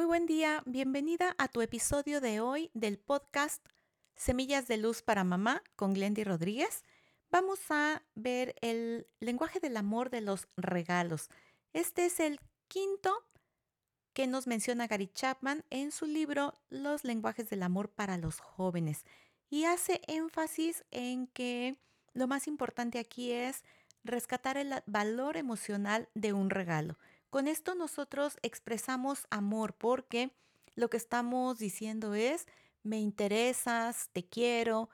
Muy buen día, bienvenida a tu episodio de hoy del podcast Semillas de Luz para Mamá con Glendy Rodríguez. Vamos a ver el lenguaje del amor de los regalos. Este es el quinto que nos menciona Gary Chapman en su libro Los lenguajes del amor para los jóvenes y hace énfasis en que lo más importante aquí es rescatar el valor emocional de un regalo. Con esto nosotros expresamos amor porque lo que estamos diciendo es, me interesas, te quiero,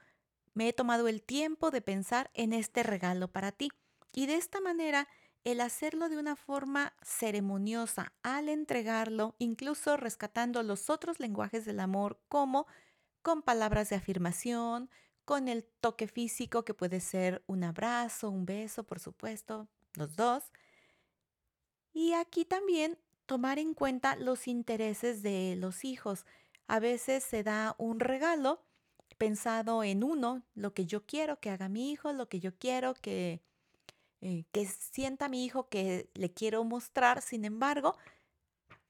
me he tomado el tiempo de pensar en este regalo para ti. Y de esta manera, el hacerlo de una forma ceremoniosa, al entregarlo, incluso rescatando los otros lenguajes del amor, como con palabras de afirmación, con el toque físico que puede ser un abrazo, un beso, por supuesto, los dos, y aquí también tomar en cuenta los intereses de los hijos. A veces se da un regalo pensado en uno, lo que yo quiero que haga mi hijo, lo que yo quiero que, eh, que sienta mi hijo que le quiero mostrar. Sin embargo,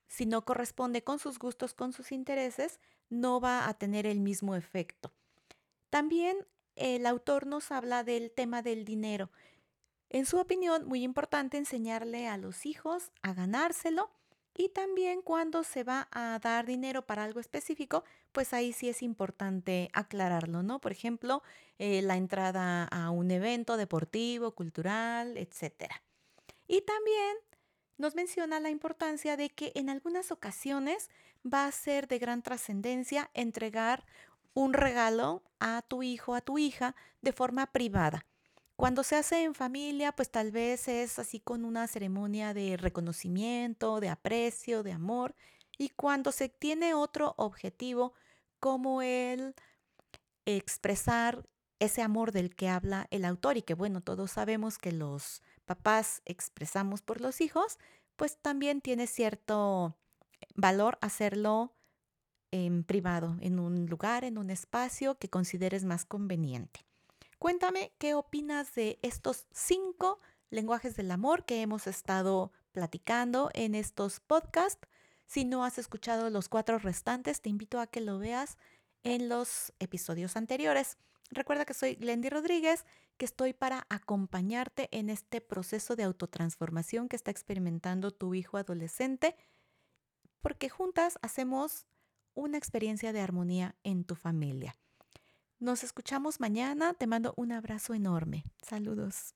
si no corresponde con sus gustos, con sus intereses, no va a tener el mismo efecto. También el autor nos habla del tema del dinero. En su opinión, muy importante enseñarle a los hijos a ganárselo y también cuando se va a dar dinero para algo específico, pues ahí sí es importante aclararlo, ¿no? Por ejemplo, eh, la entrada a un evento deportivo, cultural, etc. Y también nos menciona la importancia de que en algunas ocasiones va a ser de gran trascendencia entregar un regalo a tu hijo, a tu hija, de forma privada. Cuando se hace en familia, pues tal vez es así con una ceremonia de reconocimiento, de aprecio, de amor. Y cuando se tiene otro objetivo, como el expresar ese amor del que habla el autor y que bueno, todos sabemos que los papás expresamos por los hijos, pues también tiene cierto valor hacerlo en privado, en un lugar, en un espacio que consideres más conveniente. Cuéntame qué opinas de estos cinco lenguajes del amor que hemos estado platicando en estos podcasts. Si no has escuchado los cuatro restantes, te invito a que lo veas en los episodios anteriores. Recuerda que soy Glendy Rodríguez, que estoy para acompañarte en este proceso de autotransformación que está experimentando tu hijo adolescente, porque juntas hacemos una experiencia de armonía en tu familia. Nos escuchamos mañana. Te mando un abrazo enorme. Saludos.